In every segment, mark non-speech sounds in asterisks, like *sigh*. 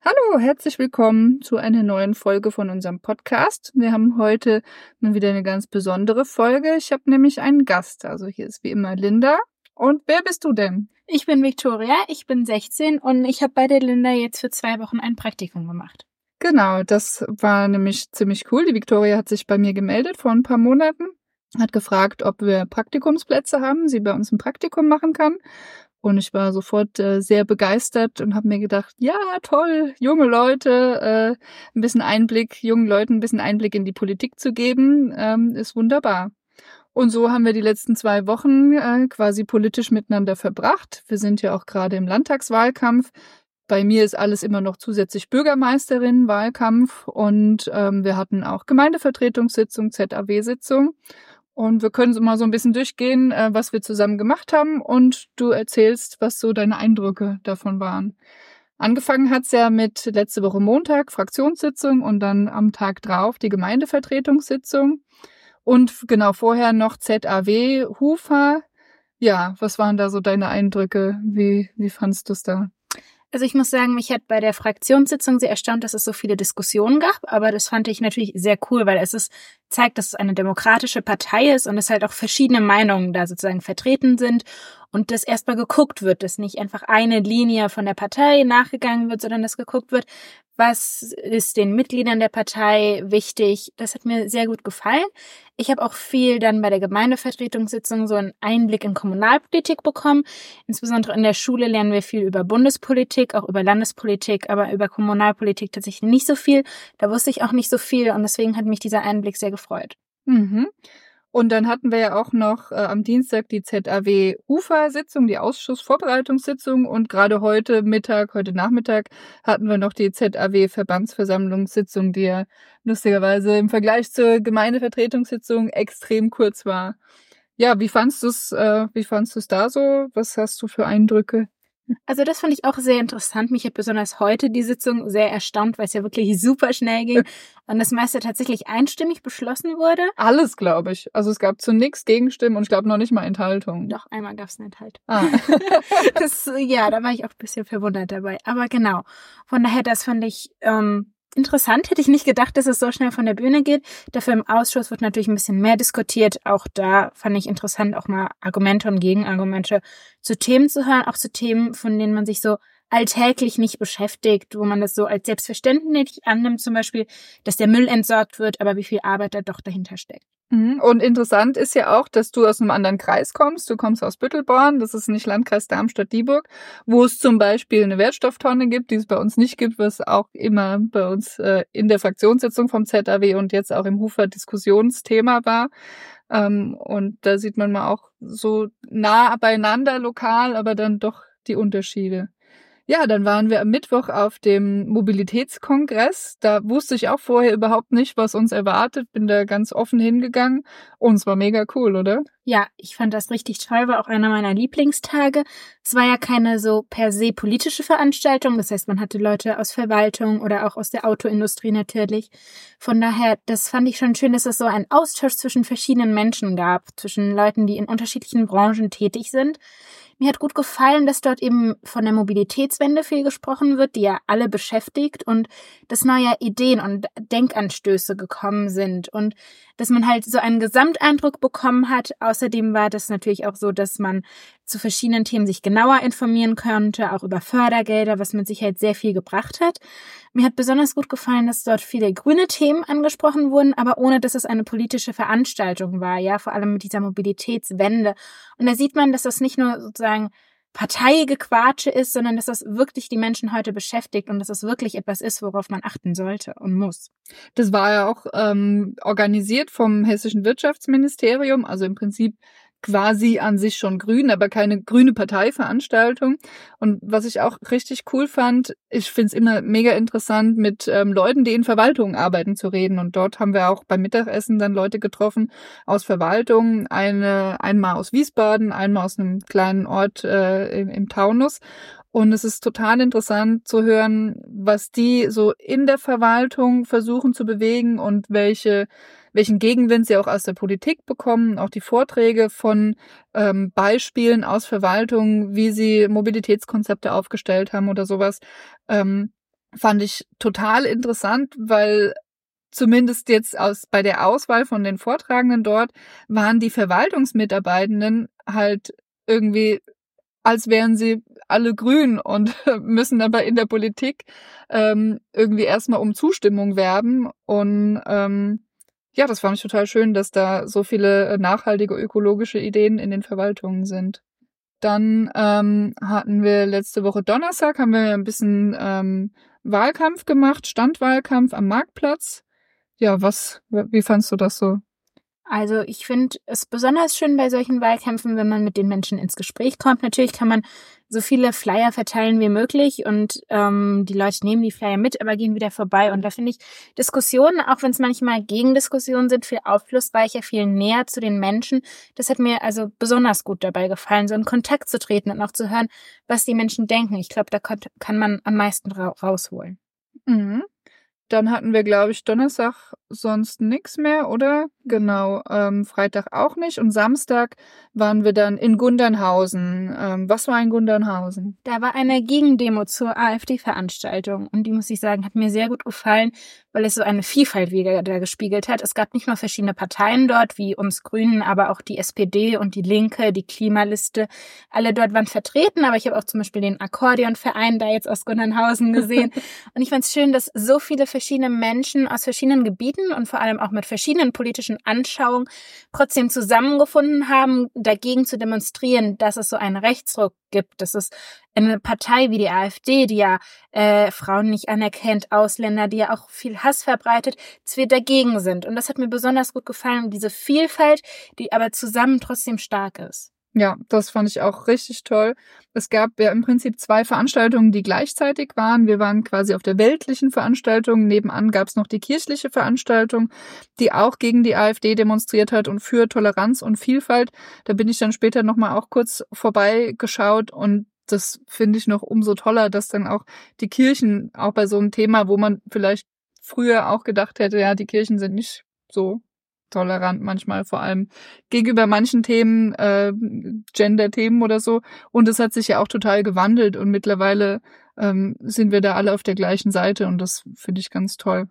Hallo, herzlich willkommen zu einer neuen Folge von unserem Podcast. Wir haben heute mal wieder eine ganz besondere Folge. Ich habe nämlich einen Gast. Also hier ist wie immer Linda. Und wer bist du denn? Ich bin Victoria, ich bin 16 und ich habe bei der Linda jetzt für zwei Wochen ein Praktikum gemacht. Genau, das war nämlich ziemlich cool. Die Victoria hat sich bei mir gemeldet vor ein paar Monaten, hat gefragt, ob wir Praktikumsplätze haben, sie bei uns ein Praktikum machen kann. Und ich war sofort äh, sehr begeistert und habe mir gedacht, ja, toll, junge Leute, äh, ein bisschen Einblick, jungen Leuten ein bisschen Einblick in die Politik zu geben, ähm, ist wunderbar. Und so haben wir die letzten zwei Wochen äh, quasi politisch miteinander verbracht. Wir sind ja auch gerade im Landtagswahlkampf. Bei mir ist alles immer noch zusätzlich Bürgermeisterinnenwahlkampf und ähm, wir hatten auch Gemeindevertretungssitzung, ZAW-Sitzung. Und wir können so mal so ein bisschen durchgehen, äh, was wir zusammen gemacht haben und du erzählst, was so deine Eindrücke davon waren. Angefangen hat's ja mit letzte Woche Montag Fraktionssitzung und dann am Tag drauf die Gemeindevertretungssitzung und genau vorher noch ZAW Hufa. Ja, was waren da so deine Eindrücke? Wie, wie fandst du's da? Also ich muss sagen, mich hat bei der Fraktionssitzung sehr erstaunt, dass es so viele Diskussionen gab, aber das fand ich natürlich sehr cool, weil es ist, zeigt, dass es eine demokratische Partei ist und es halt auch verschiedene Meinungen da sozusagen vertreten sind und dass erstmal geguckt wird, dass nicht einfach eine Linie von der Partei nachgegangen wird, sondern dass geguckt wird, was ist den Mitgliedern der Partei wichtig. Das hat mir sehr gut gefallen. Ich habe auch viel dann bei der Gemeindevertretungssitzung so einen Einblick in Kommunalpolitik bekommen. Insbesondere in der Schule lernen wir viel über Bundespolitik, auch über Landespolitik, aber über Kommunalpolitik tatsächlich nicht so viel. Da wusste ich auch nicht so viel und deswegen hat mich dieser Einblick sehr gefreut. Mhm. Und dann hatten wir ja auch noch äh, am Dienstag die ZAW-UFA-Sitzung, die Ausschussvorbereitungssitzung. Und gerade heute Mittag, heute Nachmittag hatten wir noch die ZAW-Verbandsversammlungssitzung, die ja lustigerweise im Vergleich zur Gemeindevertretungssitzung extrem kurz war. Ja, wie fandst du es, äh, wie fandst du es da so? Was hast du für Eindrücke? Also das fand ich auch sehr interessant. Mich hat besonders heute die Sitzung sehr erstaunt, weil es ja wirklich *laughs* super schnell ging und das meiste tatsächlich einstimmig beschlossen wurde. Alles, glaube ich. Also es gab zu nichts Gegenstimmen und ich glaube noch nicht mal Enthaltung. Doch, einmal gab es eine Enthaltung. Ah. *laughs* das, ja, da war ich auch ein bisschen verwundert dabei. Aber genau, von daher, das fand ich ähm, interessant. Hätte ich nicht gedacht, dass es so schnell von der Bühne geht. Dafür im Ausschuss wird natürlich ein bisschen mehr diskutiert. Auch da fand ich interessant, auch mal Argumente und Gegenargumente zu Themen zu hören, auch zu Themen, von denen man sich so alltäglich nicht beschäftigt, wo man das so als selbstverständlich annimmt, zum Beispiel, dass der Müll entsorgt wird, aber wie viel Arbeit da doch dahinter steckt. Mhm. Und interessant ist ja auch, dass du aus einem anderen Kreis kommst. Du kommst aus Büttelborn, das ist nicht Landkreis Darmstadt-Dieburg, wo es zum Beispiel eine Wertstofftonne gibt, die es bei uns nicht gibt, was auch immer bei uns äh, in der Fraktionssitzung vom ZAW und jetzt auch im Hufer Diskussionsthema war. Ähm, und da sieht man mal auch so nah beieinander lokal, aber dann doch die Unterschiede. Ja, dann waren wir am Mittwoch auf dem Mobilitätskongress. Da wusste ich auch vorher überhaupt nicht, was uns erwartet. Bin da ganz offen hingegangen und es war mega cool, oder? Ja, ich fand das richtig toll, war auch einer meiner Lieblingstage. Es war ja keine so per se politische Veranstaltung, das heißt, man hatte Leute aus Verwaltung oder auch aus der Autoindustrie natürlich. Von daher, das fand ich schon schön, dass es so einen Austausch zwischen verschiedenen Menschen gab, zwischen Leuten, die in unterschiedlichen Branchen tätig sind. Mir hat gut gefallen, dass dort eben von der Mobilitätswende viel gesprochen wird, die ja alle beschäftigt und dass neue Ideen und Denkanstöße gekommen sind und dass man halt so einen Gesamteindruck bekommen hat. Außerdem war das natürlich auch so, dass man zu verschiedenen Themen sich genauer informieren könnte, auch über Fördergelder, was mit Sicherheit sehr viel gebracht hat. Mir hat besonders gut gefallen, dass dort viele grüne Themen angesprochen wurden, aber ohne dass es eine politische Veranstaltung war, ja, vor allem mit dieser Mobilitätswende. Und da sieht man, dass das nicht nur sozusagen Parteigequatsche ist, sondern dass das wirklich die Menschen heute beschäftigt und dass das wirklich etwas ist, worauf man achten sollte und muss. Das war ja auch ähm, organisiert vom Hessischen Wirtschaftsministerium, also im Prinzip quasi an sich schon grün, aber keine grüne Parteiveranstaltung. Und was ich auch richtig cool fand, ich finde es immer mega interessant, mit ähm, Leuten, die in Verwaltungen arbeiten, zu reden. Und dort haben wir auch beim Mittagessen dann Leute getroffen aus Verwaltungen, eine einmal aus Wiesbaden, einmal aus einem kleinen Ort äh, im, im Taunus. Und es ist total interessant zu hören, was die so in der Verwaltung versuchen zu bewegen und welche welchen Gegenwind sie auch aus der Politik bekommen, auch die Vorträge von ähm, Beispielen aus Verwaltungen, wie sie Mobilitätskonzepte aufgestellt haben oder sowas. Ähm, fand ich total interessant, weil zumindest jetzt aus bei der Auswahl von den Vortragenden dort waren die Verwaltungsmitarbeitenden halt irgendwie als wären sie alle grün und *laughs* müssen aber in der Politik ähm, irgendwie erstmal um Zustimmung werben. Und ähm, ja, das fand ich total schön, dass da so viele nachhaltige ökologische Ideen in den Verwaltungen sind. Dann ähm, hatten wir letzte Woche Donnerstag, haben wir ein bisschen ähm, Wahlkampf gemacht, Standwahlkampf am Marktplatz. Ja, was, wie fandst du das so? Also ich finde es besonders schön bei solchen Wahlkämpfen, wenn man mit den Menschen ins Gespräch kommt. Natürlich kann man so viele Flyer verteilen wie möglich und ähm, die Leute nehmen die Flyer mit, aber gehen wieder vorbei. Und da finde ich Diskussionen, auch wenn es manchmal Gegendiskussionen sind, viel aufschlussreicher, viel näher zu den Menschen. Das hat mir also besonders gut dabei gefallen, so in Kontakt zu treten und auch zu hören, was die Menschen denken. Ich glaube, da kann man am meisten ra rausholen. Mhm. Dann hatten wir, glaube ich, Donnerstag sonst nix mehr, oder? Genau, ähm, Freitag auch nicht. Und Samstag waren wir dann in Gundernhausen. Ähm, was war in Gundernhausen? Da war eine Gegendemo zur AfD-Veranstaltung. Und die, muss ich sagen, hat mir sehr gut gefallen, weil es so eine Vielfalt wieder da gespiegelt hat. Es gab nicht nur verschiedene Parteien dort, wie uns Grünen, aber auch die SPD und die Linke, die Klimaliste. Alle dort waren vertreten, aber ich habe auch zum Beispiel den Akkordeonverein da jetzt aus Gundernhausen gesehen. *laughs* und ich fand es schön, dass so viele verschiedene Menschen aus verschiedenen Gebieten und vor allem auch mit verschiedenen politischen Anschauungen trotzdem zusammengefunden haben, dagegen zu demonstrieren, dass es so einen Rechtsruck gibt, dass es eine Partei wie die AfD, die ja äh, Frauen nicht anerkennt, Ausländer, die ja auch viel Hass verbreitet, dass wir dagegen sind. Und das hat mir besonders gut gefallen, diese Vielfalt, die aber zusammen trotzdem stark ist. Ja, das fand ich auch richtig toll. Es gab ja im Prinzip zwei Veranstaltungen, die gleichzeitig waren. Wir waren quasi auf der weltlichen Veranstaltung. Nebenan gab es noch die kirchliche Veranstaltung, die auch gegen die AfD demonstriert hat und für Toleranz und Vielfalt. Da bin ich dann später nochmal auch kurz vorbeigeschaut und das finde ich noch umso toller, dass dann auch die Kirchen auch bei so einem Thema, wo man vielleicht früher auch gedacht hätte, ja, die Kirchen sind nicht so tolerant manchmal, vor allem gegenüber manchen Themen, äh, Gender-Themen oder so. Und es hat sich ja auch total gewandelt und mittlerweile ähm, sind wir da alle auf der gleichen Seite und das finde ich ganz toll.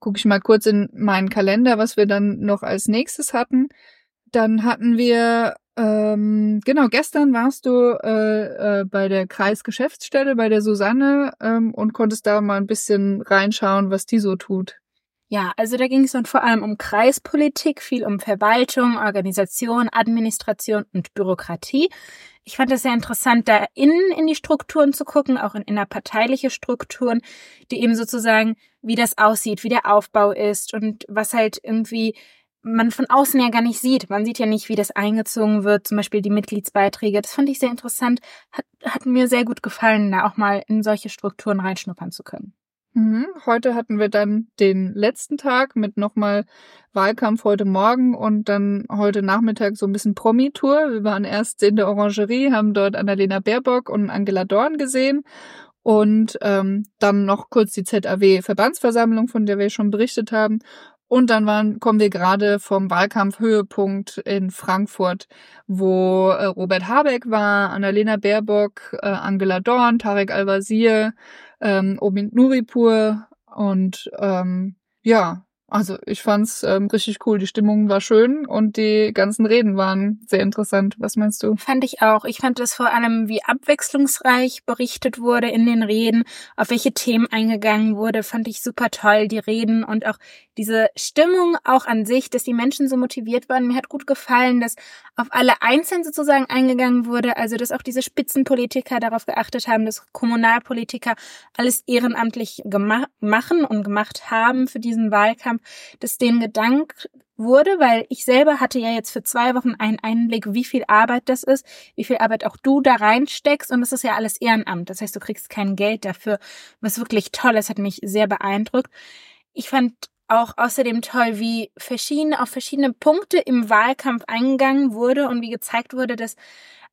Gucke ich mal kurz in meinen Kalender, was wir dann noch als nächstes hatten. Dann hatten wir, ähm, genau, gestern warst du äh, äh, bei der Kreisgeschäftsstelle, bei der Susanne ähm, und konntest da mal ein bisschen reinschauen, was die so tut. Ja, also da ging es dann vor allem um Kreispolitik, viel um Verwaltung, Organisation, Administration und Bürokratie. Ich fand es sehr interessant, da innen in die Strukturen zu gucken, auch in innerparteiliche Strukturen, die eben sozusagen, wie das aussieht, wie der Aufbau ist und was halt irgendwie man von außen ja gar nicht sieht. Man sieht ja nicht, wie das eingezogen wird, zum Beispiel die Mitgliedsbeiträge. Das fand ich sehr interessant, hat, hat mir sehr gut gefallen, da auch mal in solche Strukturen reinschnuppern zu können. Mhm. Heute hatten wir dann den letzten Tag mit nochmal Wahlkampf heute Morgen und dann heute Nachmittag so ein bisschen Promi-Tour. Wir waren erst in der Orangerie, haben dort Annalena Baerbock und Angela Dorn gesehen und ähm, dann noch kurz die ZAW-Verbandsversammlung, von der wir schon berichtet haben. Und dann waren, kommen wir gerade vom Wahlkampfhöhepunkt in Frankfurt, wo äh, Robert Habeck war, Annalena Baerbock, äh, Angela Dorn, Tarek Al-Wazir, ähm, Omid Nuripur und ähm, ja, also ich fand's ähm, richtig cool. Die Stimmung war schön und die ganzen Reden waren sehr interessant. Was meinst du? Fand ich auch. Ich fand es vor allem, wie abwechslungsreich berichtet wurde in den Reden, auf welche Themen eingegangen wurde, fand ich super toll. Die Reden und auch diese Stimmung auch an sich, dass die Menschen so motiviert waren. Mir hat gut gefallen, dass auf alle einzeln sozusagen eingegangen wurde. Also dass auch diese Spitzenpolitiker darauf geachtet haben, dass Kommunalpolitiker alles ehrenamtlich machen und gemacht haben für diesen Wahlkampf dass denen gedankt wurde, weil ich selber hatte ja jetzt für zwei Wochen einen Einblick, wie viel Arbeit das ist, wie viel Arbeit auch du da reinsteckst und das ist ja alles Ehrenamt. Das heißt, du kriegst kein Geld dafür, was wirklich toll ist, hat mich sehr beeindruckt. Ich fand auch außerdem toll, wie verschiedene, auf verschiedene Punkte im Wahlkampf eingegangen wurde und wie gezeigt wurde, dass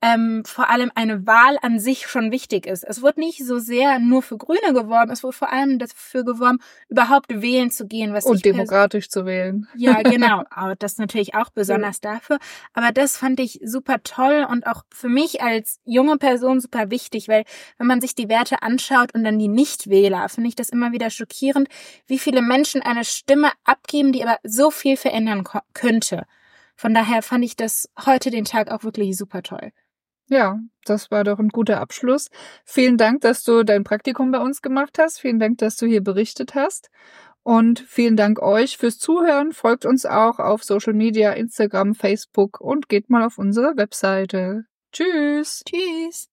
ähm, vor allem eine Wahl an sich schon wichtig ist. Es wird nicht so sehr nur für Grüne geworben, es wird vor allem dafür geworben, überhaupt wählen zu gehen. Was Und demokratisch zu wählen. Ja, *laughs* genau. Aber das natürlich auch besonders ja. dafür. Aber das fand ich super toll und auch für mich als junge Person super wichtig, weil wenn man sich die Werte anschaut und dann die Nichtwähler, finde ich das immer wieder schockierend, wie viele Menschen eine Stimme abgeben, die aber so viel verändern könnte. Von daher fand ich das heute den Tag auch wirklich super toll. Ja, das war doch ein guter Abschluss. Vielen Dank, dass du dein Praktikum bei uns gemacht hast. Vielen Dank, dass du hier berichtet hast. Und vielen Dank euch fürs Zuhören. Folgt uns auch auf Social Media, Instagram, Facebook und geht mal auf unsere Webseite. Tschüss. Tschüss.